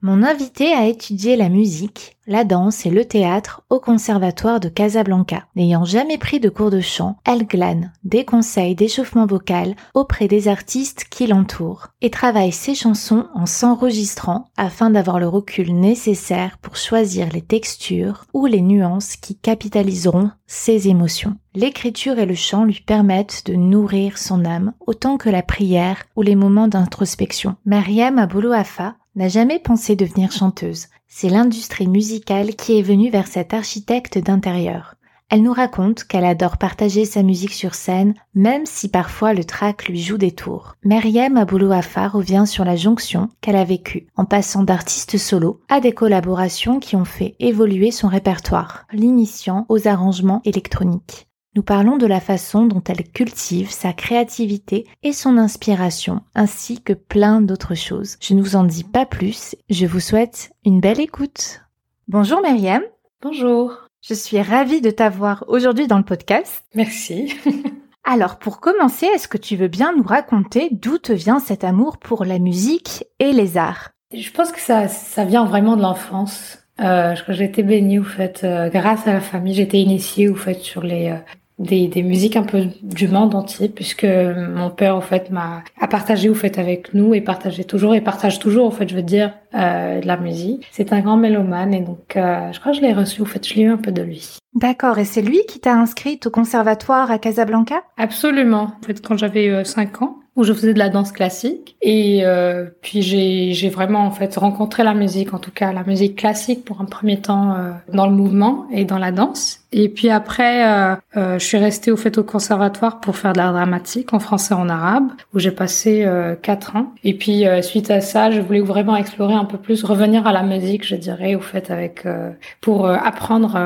Mon invité a étudié la musique, la danse et le théâtre au Conservatoire de Casablanca. N'ayant jamais pris de cours de chant, elle glane des conseils d'échauffement vocal auprès des artistes qui l'entourent et travaille ses chansons en s'enregistrant afin d'avoir le recul nécessaire pour choisir les textures ou les nuances qui capitaliseront ses émotions. L'écriture et le chant lui permettent de nourrir son âme autant que la prière ou les moments d'introspection. Mariam Aboulouafa n'a jamais pensé devenir chanteuse. C'est l'industrie musicale qui est venue vers cette architecte d'intérieur. Elle nous raconte qu'elle adore partager sa musique sur scène, même si parfois le track lui joue des tours. Meriem Aboulouafa revient sur la jonction qu'elle a vécue, en passant d'artistes solo à des collaborations qui ont fait évoluer son répertoire, l'initiant aux arrangements électroniques. Nous parlons de la façon dont elle cultive sa créativité et son inspiration, ainsi que plein d'autres choses. Je ne vous en dis pas plus, je vous souhaite une belle écoute. Bonjour Myriam. Bonjour. Je suis ravie de t'avoir aujourd'hui dans le podcast. Merci. Alors pour commencer, est-ce que tu veux bien nous raconter d'où te vient cet amour pour la musique et les arts? Je pense que ça, ça vient vraiment de l'enfance. Euh, je crois que j'ai été bénie, au fait, euh, grâce à la famille, j'ai été initiée, au fait, sur les, euh, des, des musiques un peu du monde entier puisque mon père au fait m'a a partagé au fait avec nous et partageait toujours et partage toujours au fait je veux dire euh, de la musique. C'est un grand mélomane et donc euh, je crois que je l'ai reçu au fait je l'ai eu un peu de lui. D'accord. Et c'est lui qui t'a inscrite au conservatoire à Casablanca? Absolument. En fait quand j'avais 5 euh, ans où je faisais de la danse classique. Et euh, puis j'ai vraiment en fait rencontré la musique en tout cas la musique classique pour un premier temps euh, dans le mouvement et dans la danse. Et puis après euh, euh je suis restée au fait au conservatoire pour faire de l'art dramatique en français et en arabe où j'ai passé euh, quatre ans. Et puis euh, suite à ça je voulais vraiment explorer un peu plus revenir à la musique je dirais au fait avec pour apprendre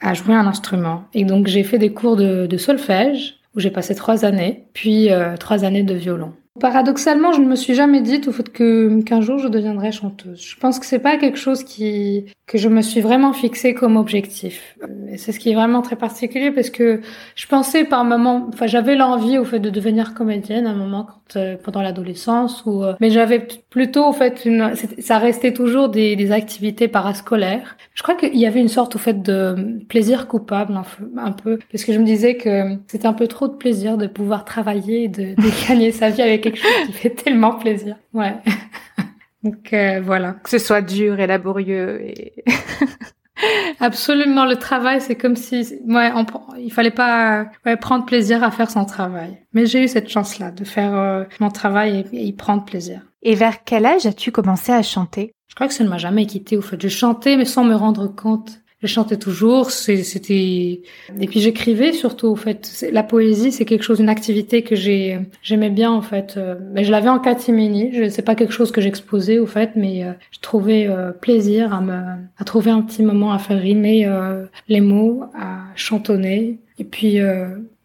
à jouer un instrument. Et donc j'ai fait des cours de, de solfège où j'ai passé trois années, puis euh, trois années de violon. Paradoxalement, je ne me suis jamais dit au fait que qu'un jour je deviendrais chanteuse. Je pense que c'est pas quelque chose qui que je me suis vraiment fixé comme objectif. C'est ce qui est vraiment très particulier parce que je pensais par moment, enfin j'avais l'envie au fait de devenir comédienne à un moment quand euh, pendant l'adolescence ou euh, mais j'avais plutôt au fait une ça restait toujours des, des activités parascolaires. Je crois qu'il y avait une sorte au fait de plaisir coupable un peu parce que je me disais que c'était un peu trop de plaisir de pouvoir travailler et de, de gagner sa vie avec quelque chose qui fait tellement plaisir. Ouais. Donc euh, voilà. Que ce soit dur et laborieux et Absolument, le travail, c'est comme si, ouais, on, il fallait pas ouais, prendre plaisir à faire son travail. Mais j'ai eu cette chance-là de faire euh, mon travail et, et, y prendre plaisir. Et vers quel âge as-tu commencé à chanter? Je crois que ça ne m'a jamais quitté. Au fait, je chantais, mais sans me rendre compte je chantais toujours, c'était et puis j'écrivais surtout au fait. La poésie, c'est quelque chose, une activité que j'ai j'aimais bien en fait. Euh, mais je l'avais en catimini. Je c'est pas quelque chose que j'exposais au fait, mais euh, je trouvais euh, plaisir à me à trouver un petit moment à faire rimer les mots, à chantonner. Et puis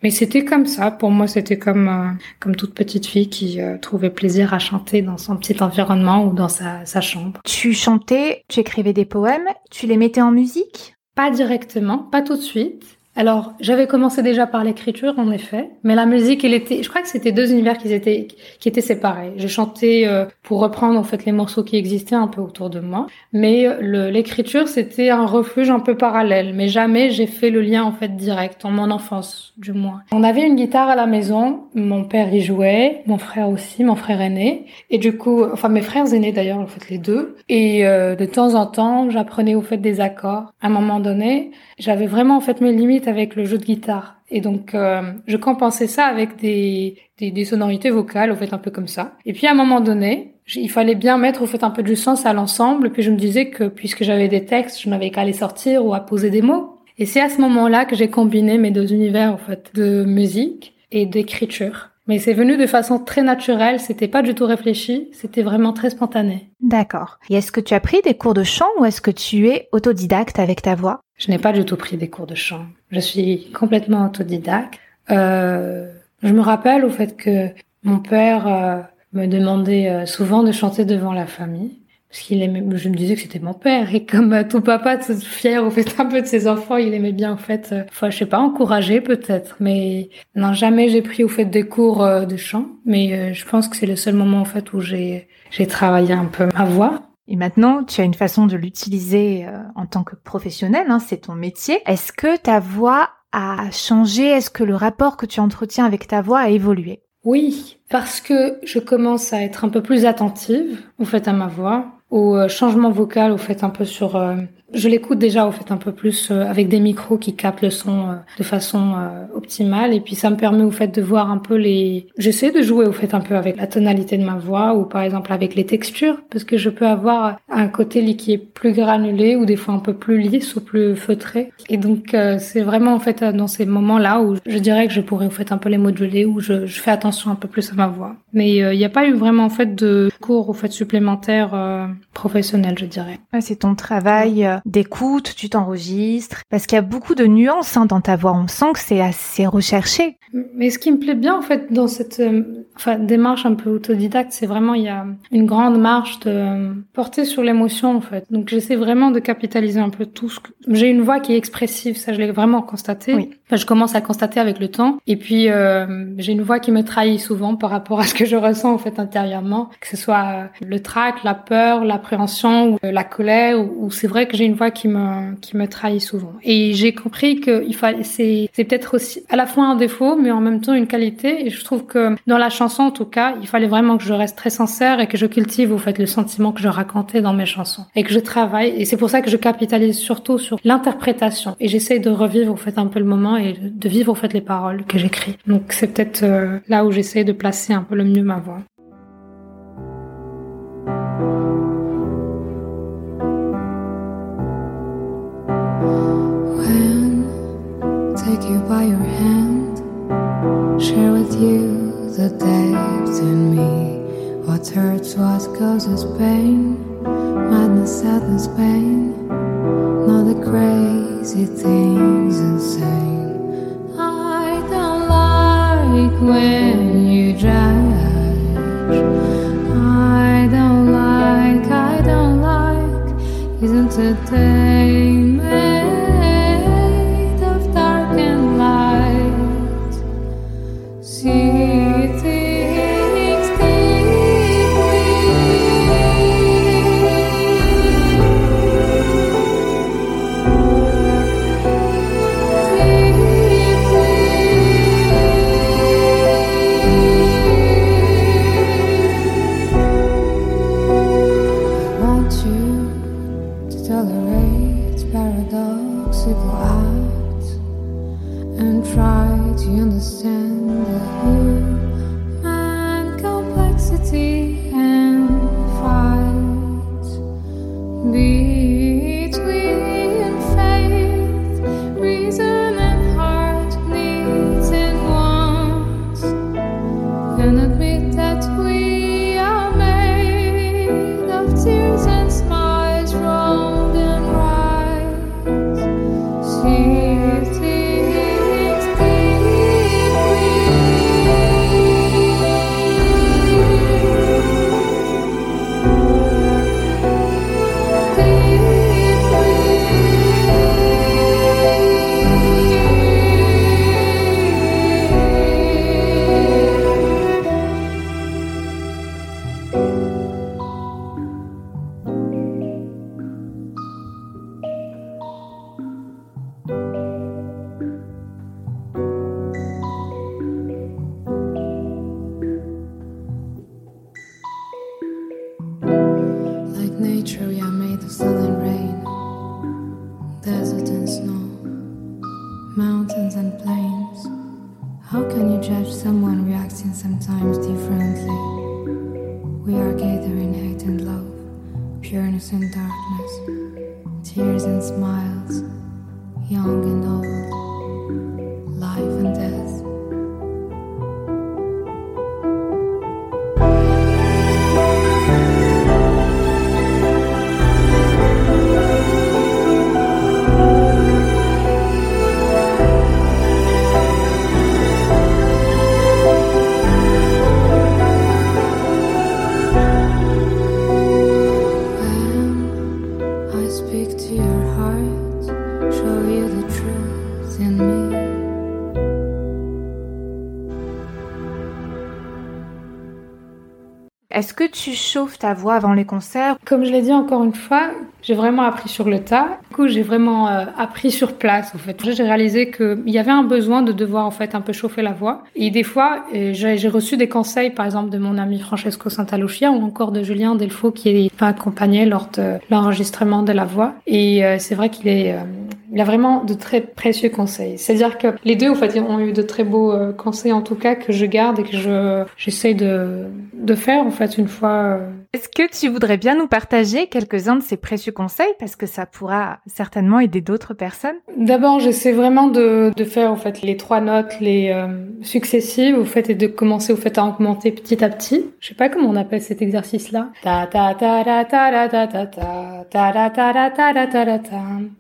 mais c'était comme ça. Pour moi, c'était comme comme toute petite fille qui trouvait plaisir à chanter dans son petit environnement ou dans sa, sa chambre. Tu chantais, tu écrivais des poèmes, tu les mettais en musique? Pas directement, pas tout de suite. Alors, j'avais commencé déjà par l'écriture, en effet, mais la musique, elle était, je crois que c'était deux univers qui étaient, qui étaient séparés. Je chantais euh, pour reprendre en fait les morceaux qui existaient un peu autour de moi, mais l'écriture, c'était un refuge un peu parallèle. Mais jamais j'ai fait le lien en fait direct, en mon enfance, du moins. On avait une guitare à la maison, mon père y jouait, mon frère aussi, mon frère aîné, et du coup, enfin mes frères aînés d'ailleurs, en fait les deux. Et euh, de temps en temps, j'apprenais au fait des accords. À un moment donné, j'avais vraiment en fait mes limites avec le jeu de guitare. Et donc, euh, je compensais ça avec des, des, des, sonorités vocales, au fait, un peu comme ça. Et puis, à un moment donné, il fallait bien mettre, au fait, un peu du sens à l'ensemble. Puis, je me disais que puisque j'avais des textes, je n'avais qu'à les sortir ou à poser des mots. Et c'est à ce moment-là que j'ai combiné mes deux univers, en fait, de musique et d'écriture. Mais c'est venu de façon très naturelle, c'était pas du tout réfléchi, c'était vraiment très spontané. D'accord. Et est-ce que tu as pris des cours de chant ou est-ce que tu es autodidacte avec ta voix? Je n'ai pas du tout pris des cours de chant. Je suis complètement autodidacte. Euh, je me rappelle au fait que mon père euh, me demandait euh, souvent de chanter devant la famille parce qu'il aimait, je me disais que c'était mon père. Et comme euh, tout papa fier au fait un peu de ses enfants, il aimait bien en fait, euh, enfin je sais pas, encourager peut-être, mais non jamais j'ai pris au fait des cours euh, de chant, mais je pense que c'est le seul moment en fait où j'ai j'ai travaillé un peu ma voix. Et maintenant, tu as une façon de l'utiliser en tant que professionnel, hein, c'est ton métier. Est-ce que ta voix a changé? Est-ce que le rapport que tu entretiens avec ta voix a évolué? Oui, parce que je commence à être un peu plus attentive, au fait, à ma voix au euh, changement vocal, au fait un peu sur euh, je l'écoute déjà au fait un peu plus euh, avec des micros qui captent le son euh, de façon euh, optimale. Et puis ça me permet au fait de voir un peu les j'essaie de jouer au fait un peu avec la tonalité de ma voix ou par exemple avec les textures parce que je peux avoir un côté qui est plus granulé ou des fois un peu plus lisse ou plus feutré. Et donc c'est vraiment en fait dans ces moments-là où je dirais que je pourrais au fait un peu les moduler où je, fais attention un peu plus à ma voix. Mais il n'y a pas eu vraiment en fait de cours au fait supplémentaires professionnels je dirais. c'est ton travail d'écoute, tu t'enregistres, parce qu'il y a beaucoup de nuances hein, dans ta voix. On sent que c'est assez recherché. Mais ce qui me plaît bien en fait dans cette euh, enfin, démarche un peu autodidacte, c'est vraiment il y a une grande marche de euh, porter sur l'émotion en fait. Donc j'essaie vraiment de capitaliser un peu tout ce que j'ai une voix qui est expressive, ça je l'ai vraiment constaté. Oui. Enfin, je commence à constater avec le temps. Et puis euh, j'ai une voix qui me trahit souvent par rapport à ce que je ressens en fait intérieurement, que ce soit le trac, la peur, l'appréhension ou la colère. Ou, ou c'est vrai que j'ai une voix qui me qui me trahit souvent. Et j'ai compris que il fallait c'est c'est peut-être aussi à la fois un défaut mais en même temps une qualité. Et je trouve que dans la chanson, en tout cas, il fallait vraiment que je reste très sincère et que je cultive, au fait, le sentiment que je racontais dans mes chansons. Et que je travaille. Et c'est pour ça que je capitalise surtout sur l'interprétation. Et j'essaie de revivre, au fait, un peu le moment et de vivre, au fait, les paroles que j'écris. Donc c'est peut-être euh, là où j'essaie de placer un peu le mieux ma voix. take you by your hand share with you the depth in me. What hurts, what causes pain, madness, sadness, pain. Not the crazy things insane. When you judge. I don't like, I don't like. Isn't it tu chauffes ta voix avant les concerts? Comme je l'ai dit encore une fois, j'ai vraiment appris sur le tas. Du coup, j'ai vraiment euh, appris sur place, en fait. J'ai réalisé qu'il y avait un besoin de devoir, en fait, un peu chauffer la voix. Et des fois, euh, j'ai reçu des conseils, par exemple, de mon ami Francesco Santalucia ou encore de Julien Delfaux qui m'a accompagné lors de l'enregistrement de la voix. Et euh, c'est vrai qu'il est... il a vraiment de très précieux conseils. C'est-à-dire que les deux, en fait, ont eu de très beaux euh, conseils, en tout cas, que je garde et que je j'essaie de, de faire, en fait, une fois... euh, Est-ce que tu voudrais bien nous partager quelques-uns de ces précieux conseils? Parce que ça pourra certainement aider d'autres personnes D'abord, j'essaie vraiment de, de faire en fait les trois notes, les euh, successives, au fait, et de commencer au fait à augmenter petit à petit. Je sais pas comment on appelle cet exercice-là. Ta ta ta ta ta ta ta ta ta ta ta ta ta ta ta ta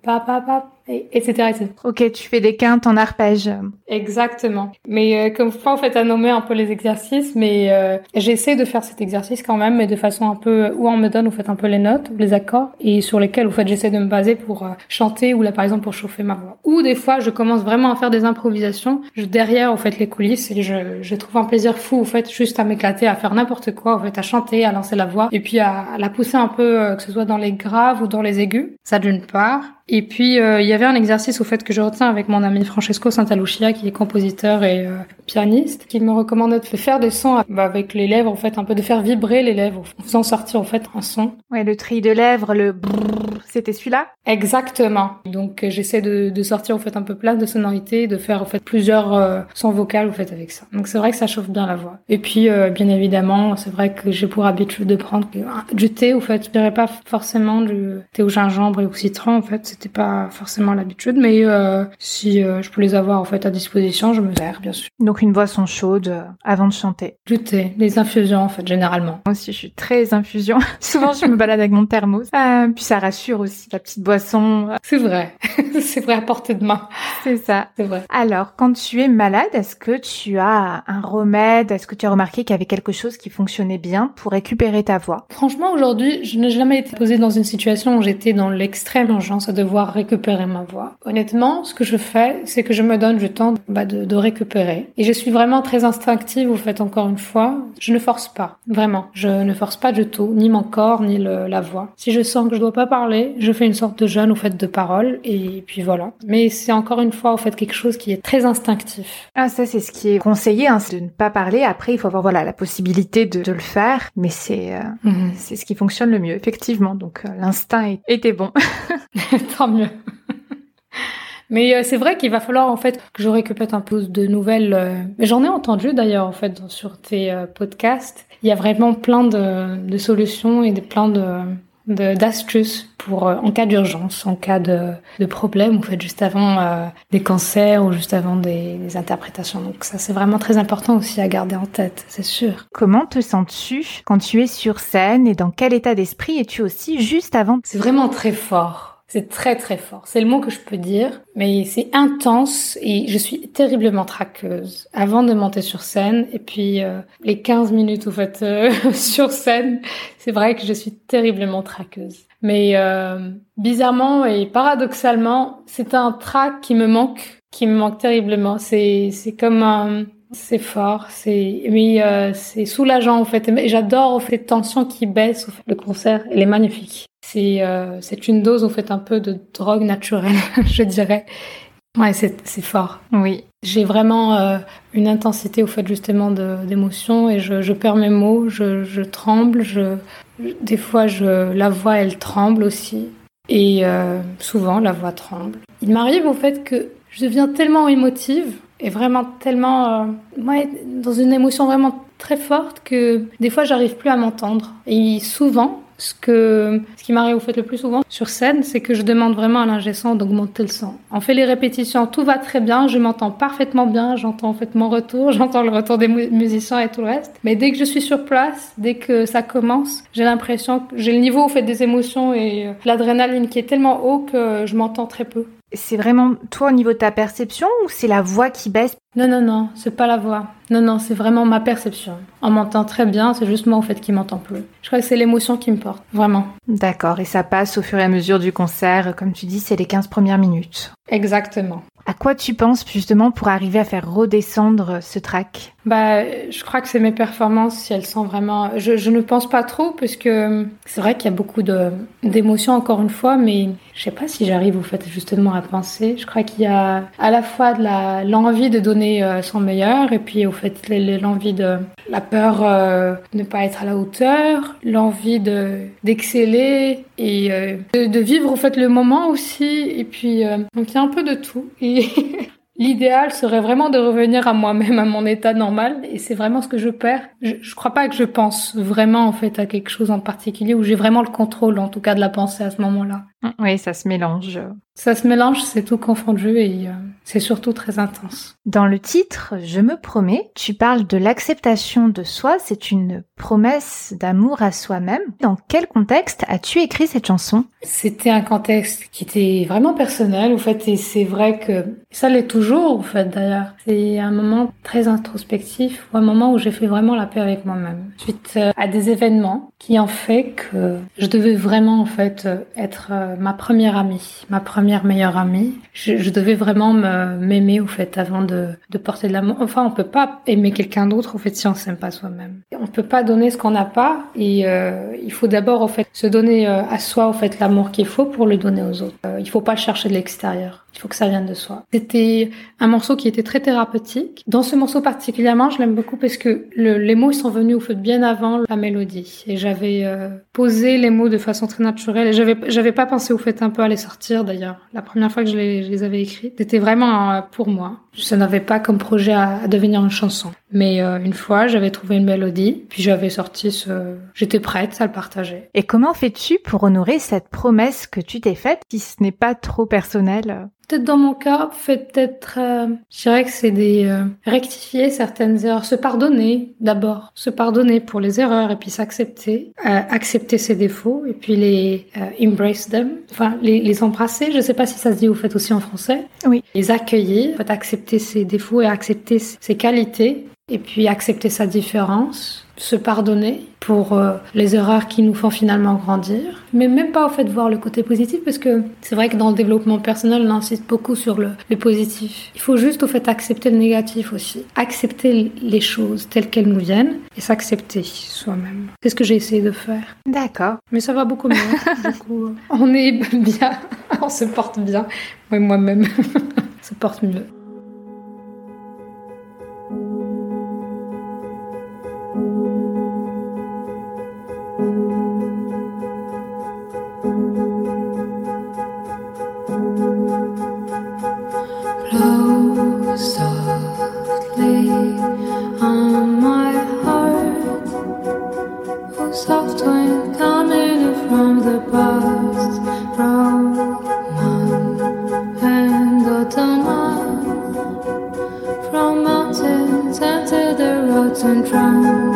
ta pa et etc. etc. Ok, tu fais des quintes en arpège. Exactement. Mais euh, comme fois, en fait, à nommer un peu les exercices, mais euh, j'essaie de faire cet exercice quand même, mais de façon un peu où on me donne, en fait, un peu les notes, les accords, et sur lesquels, en fait, j'essaie de me baser pour euh, chanter ou là, par exemple, pour chauffer ma voix. Ou des fois, je commence vraiment à faire des improvisations je, derrière, en fait, les coulisses, et je, je trouve un plaisir fou, en fait, juste à m'éclater, à faire n'importe quoi, en fait, à chanter, à lancer la voix, et puis à, à la pousser un peu, euh, que ce soit dans les graves ou dans les aigus. Ça d'une part. Et puis euh, il y avait un exercice au fait que je retiens avec mon ami Francesco Santalucia qui est compositeur et euh, pianiste qui me recommandait de faire des sons bah, avec les lèvres en fait un peu de faire vibrer les lèvres en faisant sortir en fait un son. Ouais, le tri de lèvres, le brrr, c'était celui-là? Exactement. Donc euh, j'essaie de, de sortir en fait un peu plein de sonorités, de faire en fait plusieurs euh, sons vocaux en fait avec ça. Donc c'est vrai que ça chauffe bien la voix. Et puis euh, bien évidemment c'est vrai que j'ai pour habitude de prendre du thé au fait. Je dirais pas forcément du thé au gingembre et au citron en fait. C'était pas forcément l'habitude, mais euh, si euh, je peux les avoir en fait à disposition, je me sers bien sûr. Donc une boisson chaude euh, avant de chanter. Du thé, des infusions en fait généralement. Moi aussi, je suis très infusion. Souvent, je me balade avec mon thermos. Euh, puis ça rassure aussi, la petite boisson. C'est vrai, c'est vrai à portée de main. C'est ça. C'est vrai. Alors, quand tu es malade, est-ce que tu as un remède? Est-ce que tu as remarqué qu'il y avait quelque chose qui fonctionnait bien pour récupérer ta voix? Franchement, aujourd'hui, je n'ai jamais été posée dans une situation où j'étais dans l'extrême urgence à devoir récupérer ma voix. Honnêtement, ce que je fais, c'est que je me donne du temps bah, de, de récupérer. Et je suis vraiment très instinctive, vous faites encore une fois. Je ne force pas, vraiment. Je ne force pas du tout, ni mon corps, ni le- la voix. Si je sens que je dois pas parler, je fais une sorte de jeûne au fait de parole, et puis voilà. Mais c'est encore une fois, au fait, quelque chose qui est très instinctif. Ah, ça, c'est ce qui est conseillé, hein, c'est de ne pas parler. Après, il faut avoir voilà la possibilité de, de le faire, mais c'est euh, Mhm. c'est ce qui fonctionne le mieux, effectivement. Donc, euh, l'instinct était bon. Tant mieux. Mais euh, c'est vrai qu'il va falloir en fait que je récupère un peu de nouvelles. euh, mais J'en ai entendu d'ailleurs en fait sur tes euh, podcasts. Il y a vraiment plein de, de solutions et de, plein de d'astuces pour euh, en cas d'urgence, en cas de, de problème, ou fait juste avant euh, des cancers ou juste avant des, des interprétations. Donc ça c'est vraiment très important aussi à garder en tête, c'est sûr. Comment te sens-tu quand tu es sur scène et dans quel état d'esprit es-tu aussi juste avant? C'est vraiment très fort. C'est très très fort. C'est le mot que je peux dire, mais c'est intense et je suis terriblement traqueuse avant de monter sur scène. Et puis euh, les 15 minutes au fait euh, sur scène, c'est vrai que je suis terriblement traqueuse. Mais euh, bizarrement et paradoxalement, c'est un trac qui me manque, qui me manque terriblement. C'est c'est comme un c'est fort, c'est mais euh, c'est soulageant en fait. Et j'adore en fait tension qui baisse. au fait. Le concert, elle est magnifique. C'est euh, c'est une dose en fait un peu de drogue naturelle, je dirais. Ouais, c'est c'est fort. Oui. J'ai vraiment euh, une intensité au fait justement d'émotion et je, je perds mes mots, je, je tremble, je, je- des fois je la voix elle tremble aussi et euh, souvent la voix tremble. Il m'arrive au fait que je deviens tellement émotive est vraiment tellement, euh, ouais, dans une émotion vraiment très forte que des fois j'arrive plus à m'entendre. Et souvent, ce, que, ce qui m'arrive au fait le plus souvent sur scène, c'est que je demande vraiment à l'ingé d'augmenter le son. On fait les répétitions, tout va très bien, je m'entends parfaitement bien, j'entends en fait mon retour, j'entends le retour des musiciens et tout le reste. Mais dès que je suis sur place, dès que ça commence, j'ai l'impression que j'ai le niveau au fait des émotions et euh, l'adrénaline qui est tellement haut que je m'entends très peu. C'est vraiment toi au niveau de ta perception ou c'est la voix qui baisse? Non, non, non, c'est pas la voix. Non, non, c'est vraiment ma perception. On m'entend très bien, c'est juste moi au fait qui m'entend plus. Je crois que c'est l'émotion qui me porte, vraiment. D'accord, et ça passe au fur et à mesure du concert. Comme tu dis, c'est les 15 premières minutes. Exactement. À quoi tu penses justement pour arriver à faire redescendre ce track? Bah, je crois que c'est mes performances si elles sont vraiment. Je, je ne pense pas trop parce que c'est vrai qu'il y a beaucoup d'émotions encore une fois, mais je sais pas si j'arrive au fait justement à penser. Je crois qu'il y a à la fois de la l'envie de donner euh, son meilleur et puis au fait l'envie de la peur euh, de ne pas être à la hauteur, l'envie de d'exceller et euh, de, vivre au fait le moment aussi et puis donc il y a un peu de tout et L'idéal serait vraiment de revenir à moi-même, à mon état normal, et c'est vraiment ce que je perds. Je, je crois pas que je pense vraiment en fait à quelque chose en particulier où j'ai vraiment le contrôle, en tout cas, de la pensée à ce moment-là. Oui, ça se mélange. Ça se mélange, c'est tout confondu et euh, c'est surtout très intense. Dans le titre, Je me promets, tu parles de l'acceptation de soi, c'est une promesse d'amour à soi-même. Dans quel contexte as-tu écrit cette chanson? C'était un contexte qui était vraiment personnel, en fait, et c'est vrai que ça l'est toujours, en fait, d'ailleurs. C'est un moment très introspectif, ou un moment où j'ai fait vraiment la paix avec moi-même, suite euh, à des événements qui ont fait que je devais vraiment, en fait, euh, ma première amie, ma première meilleure amie. Je, devais vraiment m'aimer au fait avant de, porter de l'amour. Enfin, on peut pas aimer quelqu'un d'autre au fait si on s'aime pas soi-même. On peut pas donner ce qu'on n'a pas et euh, il faut d'abord au fait se donner euh, à soi au fait l'amour qu'il faut pour le donner aux autres. Il faut pas chercher de l'extérieur. Il faut que ça vienne de soi. C'était un morceau qui était très thérapeutique. Dans ce morceau particulièrement, je l'aime beaucoup parce que le, les mots sont venus au fait bien avant la mélodie et j'avais euh, posé les mots de façon très naturelle et j'avais j'avais pas pensé au fait un peu à les sortir d'ailleurs. La première fois que je les, avais écrits, c'était vraiment euh, pour moi. Je n'avais pas comme projet à, à, devenir une chanson. Mais euh, une fois, j'avais trouvé une mélodie, puis j'avais sorti ce... J'étais prête à le partager. Et comment fais-tu pour honorer cette promesse que tu t'es faite, si ce n'est pas trop personnel? Peut-être dans mon cas, peut-être, euh, je dirais que c'est des euh, rectifier certaines erreurs, se pardonner d'abord, se pardonner pour les erreurs et puis s'accepter, euh, accepter ses défauts et puis les euh, embrace them, enfin les, les embrasser. Je sais pas si ça se dit au fait aussi en français. Oui. Les accueillir, en fait, accepter ses défauts et accepter ses qualités et puis accepter sa différence se pardonner pour euh, les erreurs qui nous font finalement grandir, mais même pas au fait de voir le côté positif parce que c'est vrai que dans le développement personnel on insiste beaucoup sur le, le, positif. Il faut juste au fait accepter le négatif aussi, accepter les choses telles qu'elles nous viennent et s'accepter soi-même. C'est ce que j'ai essayé de faire. D'accord. Mais ça va beaucoup mieux. du coup, on est bien, on se porte bien. Moi moi-même, se porte mieux. drunk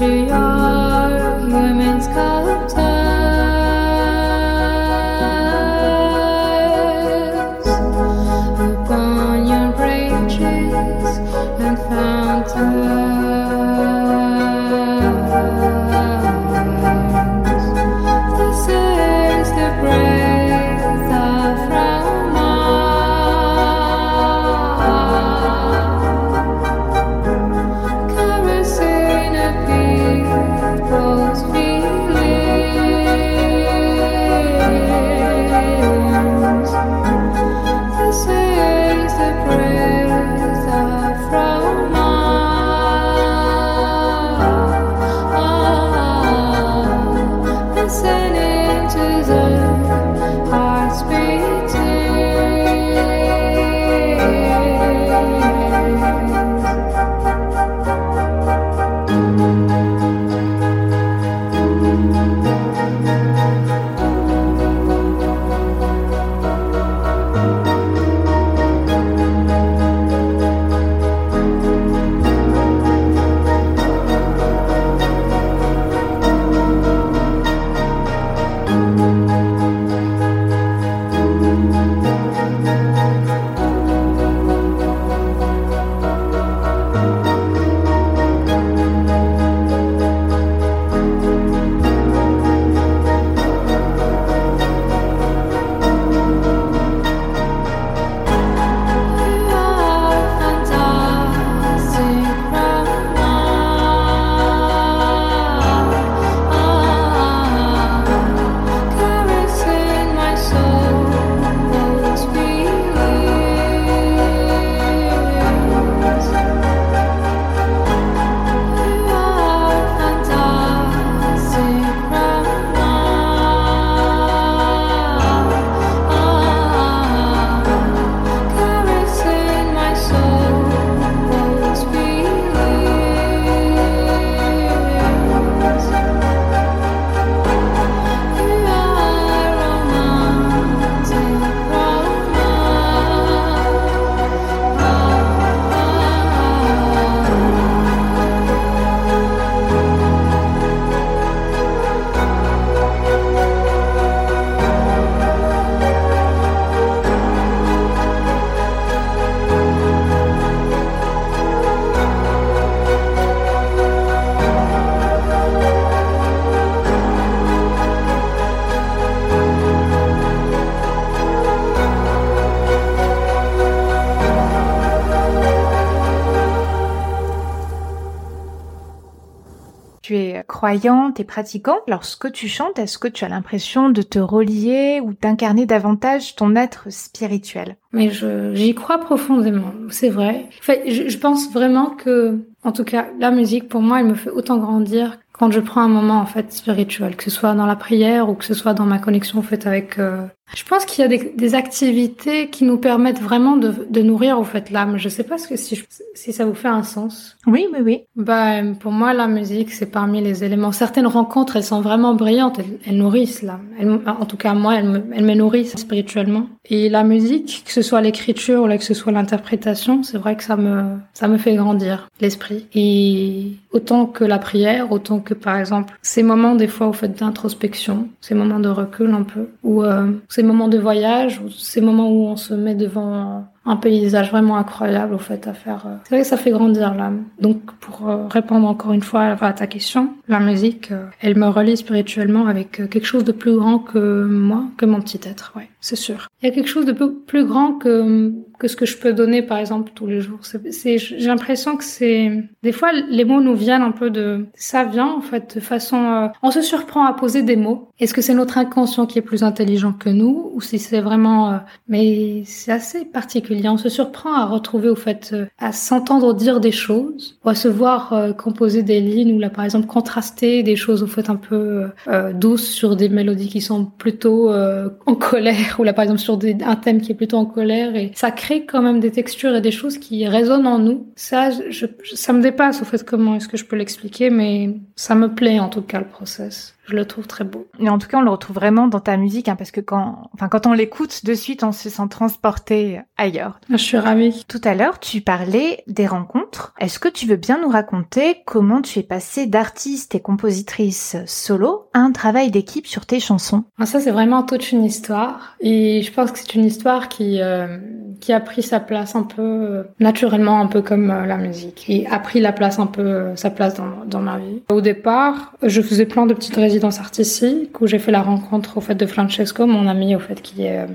your et pratiquant, lorsque tu chantes, est-ce que tu as l'impression de te relier ou d'incarner davantage ton être spirituel? Mais j'y crois profondément, c'est vrai. je, je pense vraiment que, en tout cas, la musique, pour moi, elle me fait autant grandir quand je prends un moment en fait spirituel, que ce soit dans la prière ou que ce soit dans ma connexion en fait avec euh, je pense qu'il y a des, des, activités qui nous permettent vraiment de, de nourrir au fait l'âme. Je sais pas ce que si, si ça vous fait un sens. Oui, oui, oui. Bah pour moi la musique c'est parmi les éléments. Certaines rencontres elles sont vraiment brillantes, elles, nourrissent l'âme. En tout cas moi elles me, elles me nourrissent spirituellement. Et la musique, que ce soit l'écriture ou que ce soit l'interprétation, c'est vrai que ça me ça me fait grandir l'esprit. Et autant que la prière, autant que par exemple ces moments des fois au fait d'introspection, ces moments de recul un peu, ou euh, ces moments de voyage, ces moments où on se met devant un paysage vraiment incroyable au fait à faire. Euh. C'est vrai que ça fait grandir l'âme. Donc pour euh, répondre encore une fois à ta question, la musique, euh, elle me relie spirituellement avec quelque chose de plus grand que moi, que mon petit être, ouais, c'est sûr. Il y a quelque chose de plus grand que que ce que je peux donner par exemple tous les jours. C'est, j'ai l'impression que c'est des fois les mots nous viennent un peu de ça vient en fait de façon on se surprend à poser des mots. Est-ce que c'est notre inconscient qui est plus intelligent que nous ou si c'est vraiment mais c'est assez particulier on se surprend à retrouver au fait, euh, à s'entendre dire des choses, ou à se voir euh, composer des lignes, ou là par exemple contraster des choses au fait un peu euh, douces sur des mélodies qui sont plutôt en colère, ou là par exemple sur des, un thème qui est plutôt en colère, et ça crée quand même des textures et des choses qui résonnent en nous. Ça, je, ça me dépasse au fait comment est-ce que je peux l'expliquer, mais ça me plaît en tout cas le process. Je le trouve très beau. Et en tout cas, on le retrouve vraiment dans ta musique, hein, parce que quand, enfin, quand on l'écoute de suite, on se sent transporté ailleurs. Je suis ravie. Tout à l'heure, tu parlais des rencontres. Est-ce que tu veux bien nous raconter comment tu es passée d'artiste et compositrice solo à un travail d'équipe sur tes chansons? Ah, Ça, c'est vraiment toute une histoire. Et je pense que c'est une histoire qui, euh, qui a pris sa place un peu euh, naturellement, un peu comme euh, la musique. Et a pris la place un peu, sa place dans, dans ma vie. Au départ, je faisais plein de petites résidence artistique où j'ai fait la rencontre au fait de Francesco, mon ami au fait qui est euh,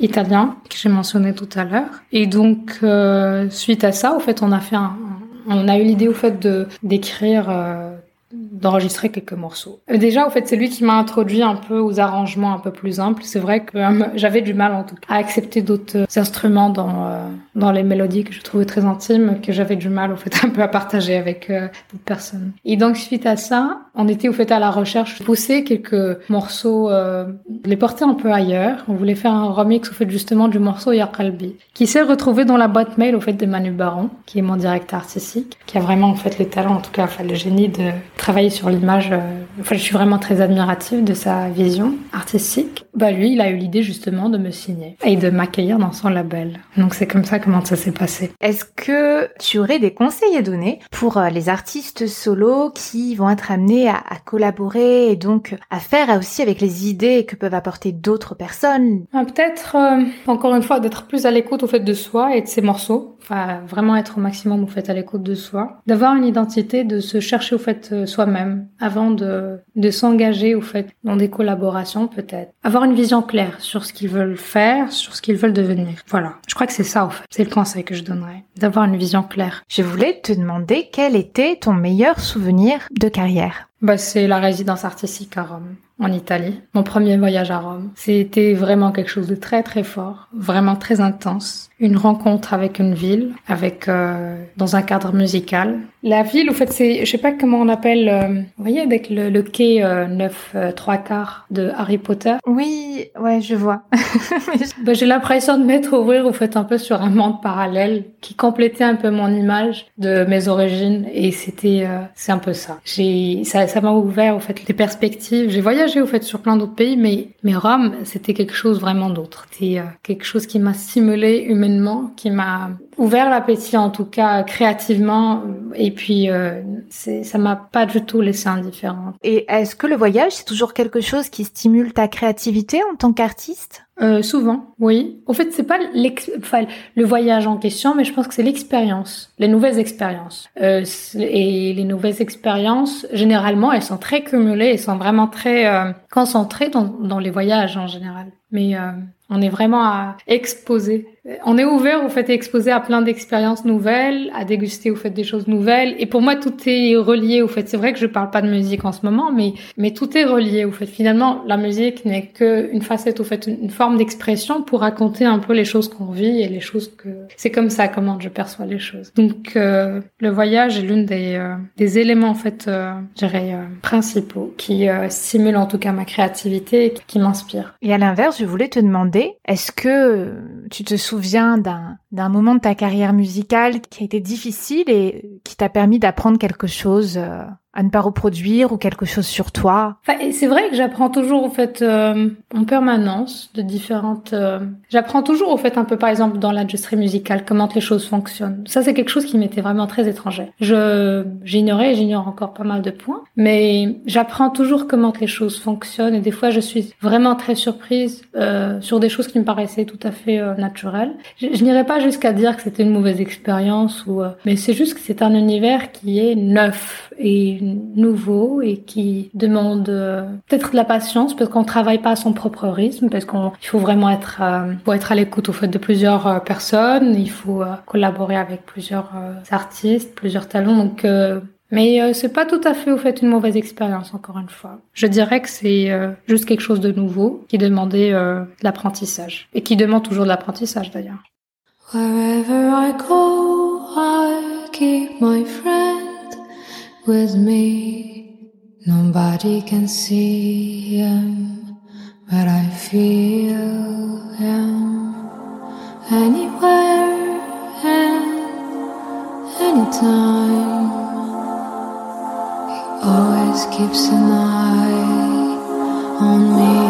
italien, que j'ai mentionné tout à l'heure. Et donc euh, suite à ça, au fait, on a fait on a eu l'idée au fait de d'écrire euh, d'enregistrer quelques morceaux. Euh, déjà, au fait, c'est lui qui m'a introduit un peu aux arrangements un peu plus simples. C'est vrai que euh, j'avais du mal, en tout cas, à accepter d'autres euh, instruments dans dans les mélodies que je trouvais très intimes, que j'avais du mal, au fait, un peu à partager avec d'autres personnes. Et donc, suite à ça, on était, au fait, à la recherche, pousser quelques morceaux, les porter un peu ailleurs. On voulait faire un remix, au fait, justement, du morceau Yakalbi, qui s'est retrouvé dans la boîte mail, au fait, de Manu Baron, qui est mon directeur artistique, qui a vraiment, en fait, le talent, en tout cas, enfin, le génie de travailler sur l'image. Euh, enfin, je suis vraiment très admirative de sa vision artistique. Bah lui, il a eu l'idée justement de me signer et de m'accueillir dans son label. Donc c'est comme ça comment ça s'est passé. Est-ce que tu aurais des conseils à donner pour euh, les artistes solos qui vont être amenés à, collaborer et donc à faire aussi avec les idées que peuvent apporter d'autres personnes? Ah, Peut-être euh, encore une fois d'être plus à l'écoute au fait de soi et de ses morceaux. Enfin, vraiment être au maximum au fait à l'écoute de soi, d'avoir une identité, de se chercher au fait soi-même avant de, de s'engager au fait dans des collaborations peut-être. Avoir une vision claire sur ce qu'ils veulent faire, sur ce qu'ils veulent devenir. Voilà. Je crois que c'est ça au fait. C'est le conseil que je donnerais. D'avoir une vision claire. Je voulais te demander quel était ton meilleur souvenir de carrière? Bah, c'est la résidence artistique à Rome en Italie. Mon premier voyage à Rome. C'était vraiment quelque chose de très très fort, vraiment très intense. Une rencontre avec une ville, avec euh, dans un cadre musical. La ville, au fait, c'est, je sais pas comment on appelle, euh, vous voyez, avec le, le quai euh, 9 euh, 3 quarts de Harry Potter. Oui, ouais, je vois. bah, j'ai l'impression de m'être ouvrir, au fait, un peu sur un monde parallèle qui complétait un peu mon image de mes origines et c'était, euh, c'est un peu ça. J'ai, ça, ça m'a ouvert, au fait, les perspectives. J'ai voyagé au fait sur plein d'autres pays, mais mais Rome, c'était quelque chose vraiment d'autre. C'était euh, quelque chose qui m'a stimulé humainement, qui m'a ouvert l'appétit en tout cas créativement, et puis euh, ça m'a pas du tout laissé indifférente. Et est-ce que le voyage c'est toujours quelque chose qui stimule ta créativité en tant qu'artiste? Euh, souvent, oui. En fait, c'est pas enfin, le voyage en question, mais je pense que c'est l'expérience, les nouvelles expériences. Euh, et les nouvelles expériences, généralement, elles sont très cumulées, elles sont vraiment très euh, concentrées dans, dans les voyages en général. Mais euh, on est vraiment à exposer. On est ouvert au fait exposé à plein d'expériences nouvelles, à déguster au fait des choses nouvelles. Et pour moi, tout est relié au fait. C'est vrai que je parle pas de musique en ce moment, mais mais tout est relié au fait. Finalement, la musique n'est que une facette au fait, une forme d'expression pour raconter un peu les choses qu'on vit et les choses que c'est comme ça comment je perçois les choses. Donc euh, le voyage est l'une des euh, des éléments en fait, euh, je dirais principaux qui stimulent en tout cas ma créativité et qui m'inspirent. Et à l'inverse, je voulais te demander est-ce que tu te souviens d'un moment de ta carrière musicale qui a été difficile et qui t'a permis d'apprendre quelque chose euh, à ne pas reproduire ou quelque chose sur toi enfin, C'est vrai que j'apprends toujours au fait euh, en permanence de différentes. Euh, j'apprends toujours au fait un peu par exemple dans l'industrie musicale comment les choses fonctionnent. Ça c'est quelque chose qui m'était vraiment très étranger. Je j'ignorais, j'ignore encore pas mal de points, mais j'apprends toujours comment les choses fonctionnent et des fois je suis vraiment très surprise euh, sur des choses qui me paraissaient tout à fait euh, naturelles. Je, je n'irai pas jusqu'à dire que c'était une mauvaise expérience ou, mais c'est juste que c'est un univers qui est neuf et nouveau et qui demande euh, peut-être de la patience parce qu'on travaille pas à son propre rythme, parce qu'il faut vraiment être, euh, être à l'écoute au fait de plusieurs euh, personnes, il faut collaborer avec plusieurs artistes, plusieurs talents. Donc mais c'est pas tout à fait au fait une mauvaise expérience encore une fois. Je dirais que c'est juste quelque chose de nouveau qui demandait de l'apprentissage et qui demande toujours de l'apprentissage d'ailleurs. Wherever I go, I keep my friend. With me. Nobody can see him, but I feel him anywhere and anytime. He always keeps an eye on me.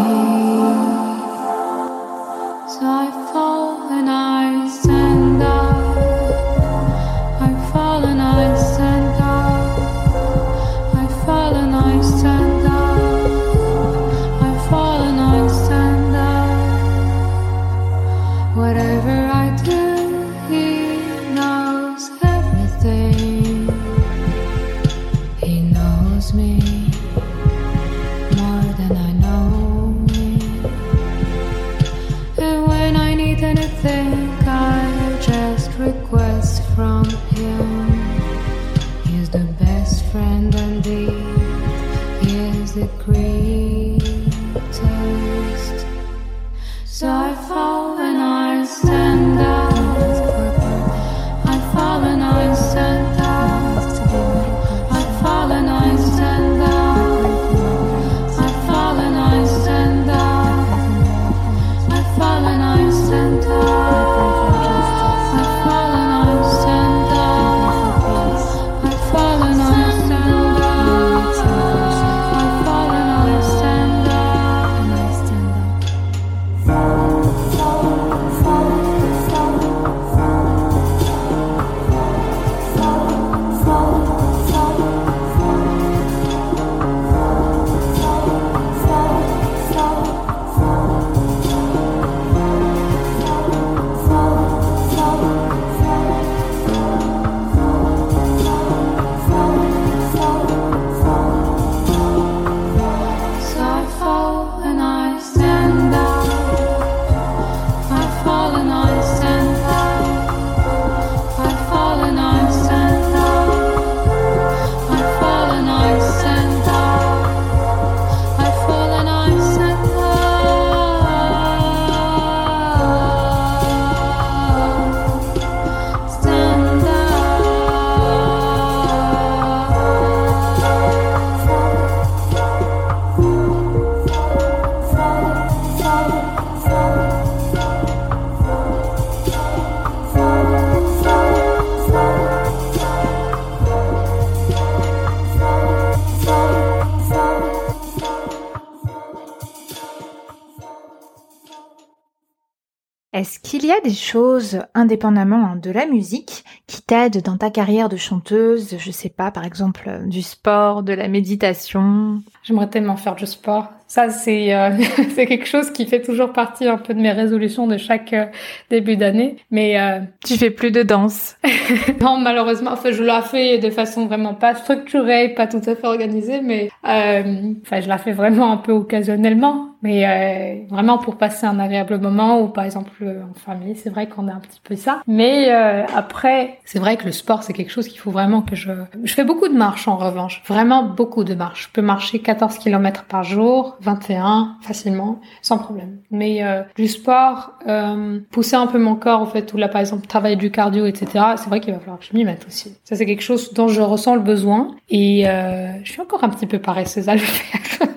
Indépendamment hein, de la musique, qui t'aident dans ta carrière de chanteuse Je sais pas, par exemple, euh, du sport, de la méditation J'aimerais tellement faire du sport. Ça, c'est euh, c'est quelque chose qui fait toujours partie un peu de mes résolutions de chaque euh, début d'année. Mais euh, tu fais plus de danse Non, malheureusement, enfin, je la fais de façon vraiment pas structurée, pas tout à fait organisée, mais enfin, je la fais vraiment un peu occasionnellement, mais vraiment pour passer un agréable moment ou par exemple en famille. C'est vrai qu'on a un petit peu ça. Mais après, c'est vrai que le sport, c'est quelque chose qu'il faut vraiment que je. Je fais beaucoup de marches en revanche, vraiment beaucoup de marches. Je peux marcher 14 km par jour 21 facilement, sans problème. Mais euh, du sport, euh, pousser un peu mon corps, en fait, ou là par exemple travailler du cardio, etc. C'est vrai qu'il va falloir que je m'y mette aussi. Ça c'est quelque chose dont je ressens le besoin et euh, je suis encore un petit peu paresseuse à le faire.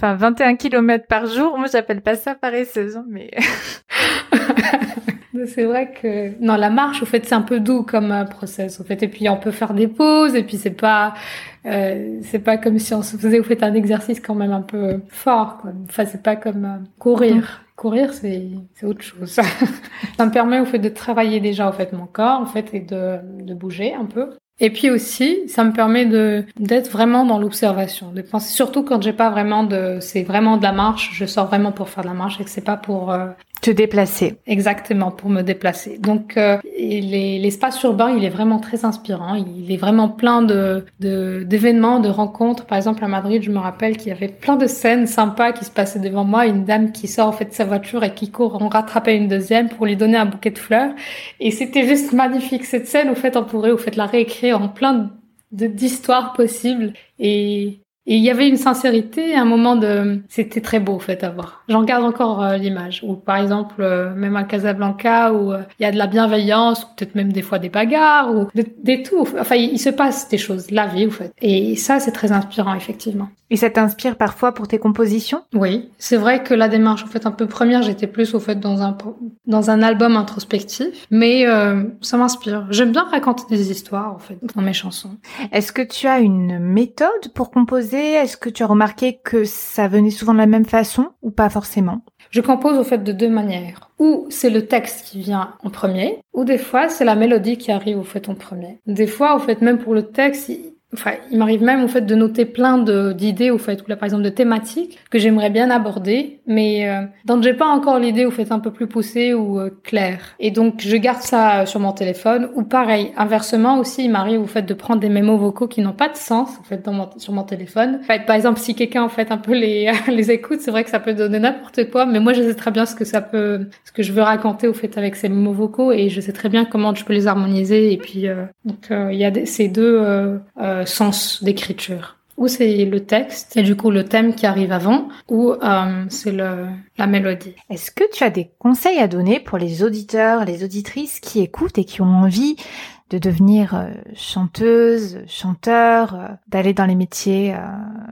enfin 21 km par jour, moi j'appelle pas ça paresseuse, hein, mais C'est vrai que non la marche au fait c'est un peu doux comme un process au fait et puis on peut faire des pauses et puis c'est pas euh, c'est pas comme si on se faisait au fait un exercice quand même un peu fort quoi. Enfin c'est pas comme euh, courir. Mm. Courir c'est c'est autre chose. ça me permet au fait de travailler déjà au fait mon corps en fait et de de bouger un peu. Et puis aussi, ça me permet de d'être vraiment dans l'observation, de penser surtout quand j'ai pas vraiment de, c'est vraiment de la marche, je sors vraiment pour faire de la marche et que c'est pas pour euh, te déplacer. Exactement, pour me déplacer. Donc euh, l'espace urbain, il est vraiment très inspirant. Il est vraiment plein de d'événements, de, rencontres. Par exemple, à Madrid, je me rappelle qu'il y avait plein de scènes sympas qui se passaient devant moi. Une dame qui sort en fait de sa voiture et qui court en rattraper une deuxième pour lui donner un bouquet de fleurs. Et c'était juste magnifique cette scène. Au fait, on pourrait au fait la réécrire en plein d'histoires possibles. Et et il y avait une sincérité, un moment de, c'était très beau en fait à voir. J'en garde encore euh, l'image. Ou par exemple, euh, même à Casablanca où euh, il y a de la bienveillance, peut-être même des fois des bagarres ou des tout. Enfin, il, se passe des choses, la vie en fait. Et ça, c'est très inspirant effectivement. Et ça t'inspire parfois pour tes compositions? Oui, c'est vrai que la démarche en fait un peu première, j'étais plus au fait dans un dans un album introspectif, mais ça m'inspire. J'aime bien raconter des histoires en fait dans mes chansons. Est-ce que tu as une méthode pour composer? Est-ce que tu as remarqué que ça venait souvent de la même façon ou pas forcément? Je compose au fait de deux manières. Ou c'est le texte qui vient en premier, ou des fois c'est la mélodie qui arrive au fait en premier. Des fois, au fait, même pour le texte, Enfin, il m'arrive même au fait de noter plein d'idées au fait, ou là par exemple de thématiques que j'aimerais bien aborder, mais euh, dont j'ai pas encore l'idée au fait un peu plus poussée ou euh, claire. Et donc je garde ça euh, sur mon téléphone. Ou pareil, inversement aussi, il m'arrive au fait de prendre des mémos vocaux qui n'ont pas de sens en fait sur mon téléphone. par exemple, si quelqu'un en fait un peu les les écoute, c'est vrai que ça peut donner n'importe quoi, mais moi je sais très bien ce que ça peut, ce que je veux raconter au fait avec ces mémos vocaux et je sais très bien comment je peux les harmoniser. Et puis donc il y a ces deux sens d'écriture. Ou c'est le texte et du coup le thème qui arrive avant, ou euh, c'est la mélodie. Est-ce que tu as des conseils à donner pour les auditeurs, les auditrices qui écoutent et qui ont envie de devenir euh, chanteuse, chanteur, euh, d'aller dans les métiers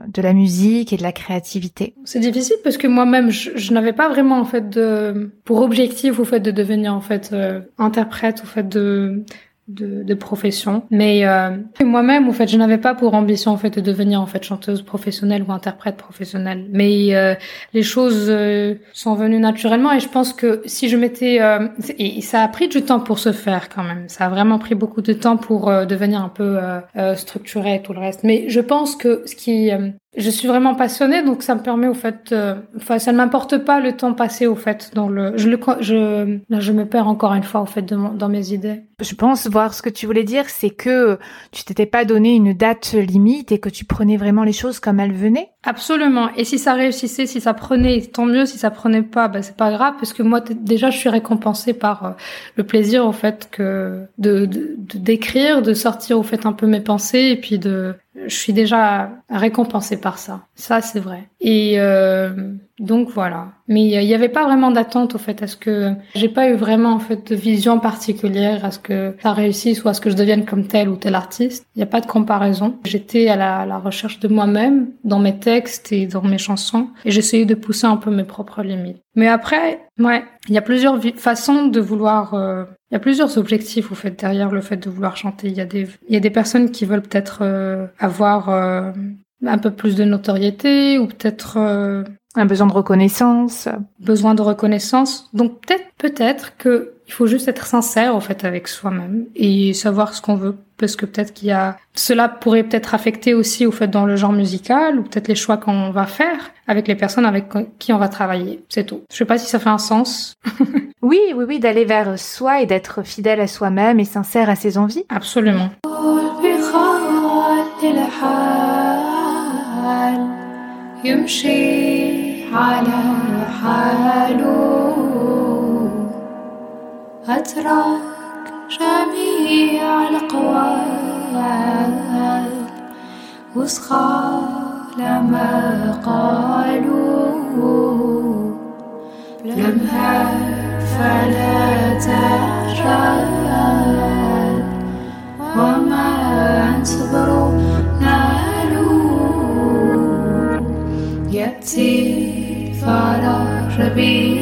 de la musique et de la créativité? C'est difficile parce que moi-même, je, n'avais pas vraiment en fait de pour objectif au fait de devenir en fait interprète, au fait de de, de profession. Mais euh, moi-même, en fait, je n'avais pas pour ambition en fait de devenir en fait chanteuse professionnelle ou interprète professionnelle. Mais euh, les choses euh, sont venues naturellement et je pense que si je m'étais euh, et ça a pris du temps pour se faire quand même. Ça a vraiment pris beaucoup de temps pour devenir un peu structuré et tout le reste. Mais je pense que ce qui je suis vraiment passionnée, donc ça me permet au fait, euh, enfin ça ne m'importe pas le temps passé au fait dans le, je le, je, je me perds encore une fois au fait de dans mes idées. Je pense voir ce que tu voulais dire, c'est que tu t'étais pas donné une date limite et que tu prenais vraiment les choses comme elles venaient. Absolument. Et si ça réussissait, si ça prenait, tant mieux. Si ça prenait pas, bah c'est pas grave parce que moi déjà je suis récompensée par euh, le plaisir au fait que de d'écrire, de, de sortir au fait un peu mes pensées et puis de je suis déjà récompensée par ça. Ça, c'est vrai. Et euh, donc voilà. Mais il n'y avait pas vraiment d'attente au fait à ce que j'ai pas eu vraiment en fait de vision particulière à ce que ça réussisse ou à ce que je devienne comme tel ou tel artiste. Il n'y a pas de comparaison. J'étais à la, la, recherche de moi-même dans mes textes et dans mes chansons et j'essayais de pousser un peu mes propres limites. Mais après, ouais, il y a plusieurs façons de vouloir euh, il y a plusieurs objectifs au fait derrière le fait de vouloir chanter. Il y a des, il y a des personnes qui veulent peut-être euh, avoir euh, un peu plus de notoriété ou peut-être un besoin de reconnaissance. Besoin de reconnaissance. Donc peut-être peut-être que il faut juste être sincère, en fait, avec soi-même et savoir ce qu'on veut. Parce que peut-être qu'il y a, cela pourrait peut-être affecter aussi, au fait, dans le genre musical ou peut-être les choix qu'on va faire avec les personnes avec qui on va travailler. C'est tout. Je sais pas si ça fait un sens. oui, oui, oui, d'aller vers soi et d'être fidèle à soi-même et sincère à ses envies. Absolument. فلا تجعل وما الصبر نار يأتي فرار بي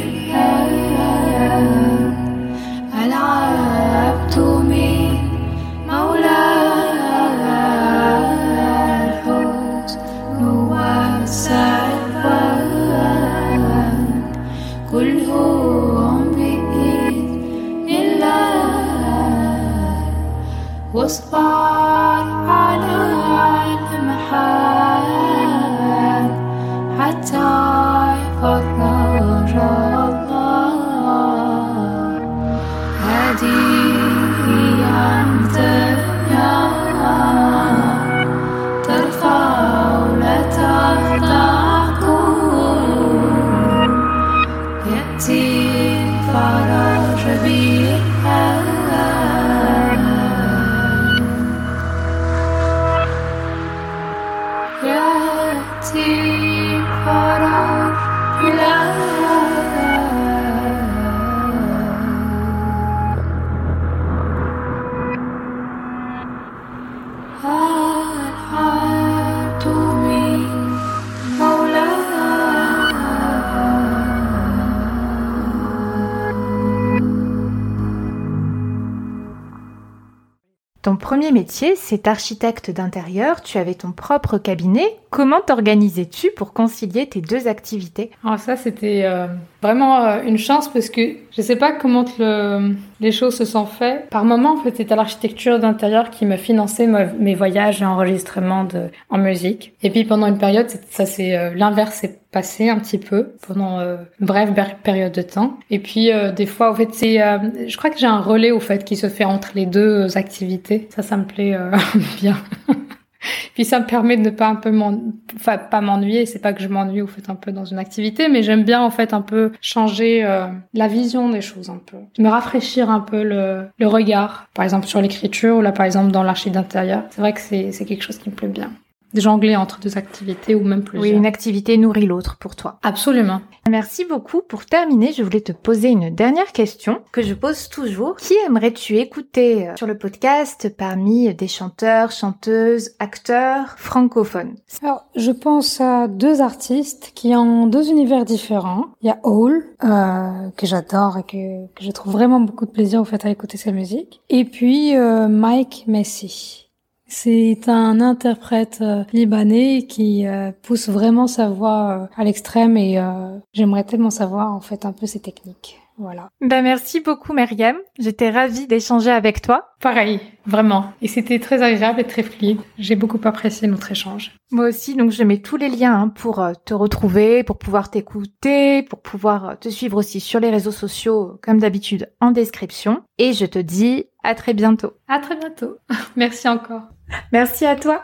premier métier, c'est architecte d'intérieur, tu avais ton propre cabinet. Comment t'organisais-tu pour concilier tes deux activités? Alors ça, c'était euh, vraiment euh, une chance parce que je sais pas comment le- les choses se sont faites. Par moment, en fait, c'était l'architecture d'intérieur qui finançait me- mes voyages et enregistrements de, en musique. Et puis pendant une période, ça c'est euh, l'inverse s'est passé un petit peu pendant euh, une brève période de temps. Et puis euh, des fois, en fait, c'est, euh, je crois que j'ai un relais au fait qui se fait entre les deux activités. Ça, ça me plaît euh, bien. Puis ça me permet de ne pas un peu m'en... enfin pas m'ennuyer, c'est pas que je m'ennuie au fait un peu dans une activité, mais j'aime bien en fait un peu changer euh, la vision des choses un peu, me rafraîchir un peu le, le regard, par exemple sur l'écriture ou là par exemple dans l'archi d'intérieur. C'est vrai que c'est c'est quelque chose qui me plaît bien. De jongler entre deux activités ou même plusieurs. Oui, une activité nourrit l'autre pour toi. Absolument. Merci beaucoup. Pour terminer, je voulais te poser une dernière question que je pose toujours. Qui aimerais-tu écouter euh, sur le podcast parmi des chanteurs, chanteuses, acteurs francophones? Alors, je pense à deux artistes qui ont deux univers différents. Il y a Hall, euh, que j'adore et que, que je trouve vraiment beaucoup de plaisir au fait à écouter sa musique. Et puis euh, Mike Messi. C'est un interprète euh, libanais qui euh, pousse vraiment sa voix euh, à l'extrême et j'aimerais tellement savoir en fait un peu ses techniques. Voilà. Ben merci beaucoup Myriam. J'étais ravie d'échanger avec toi. Pareil, vraiment. Et c'était très agréable et très fluide. J'ai beaucoup apprécié notre échange. Moi aussi, donc je mets tous les liens hein, pour te retrouver, pour pouvoir t'écouter, pour pouvoir te suivre aussi sur les réseaux sociaux, comme d'habitude, en description. Et je te dis à très bientôt. À très bientôt. Merci encore. Merci à toi.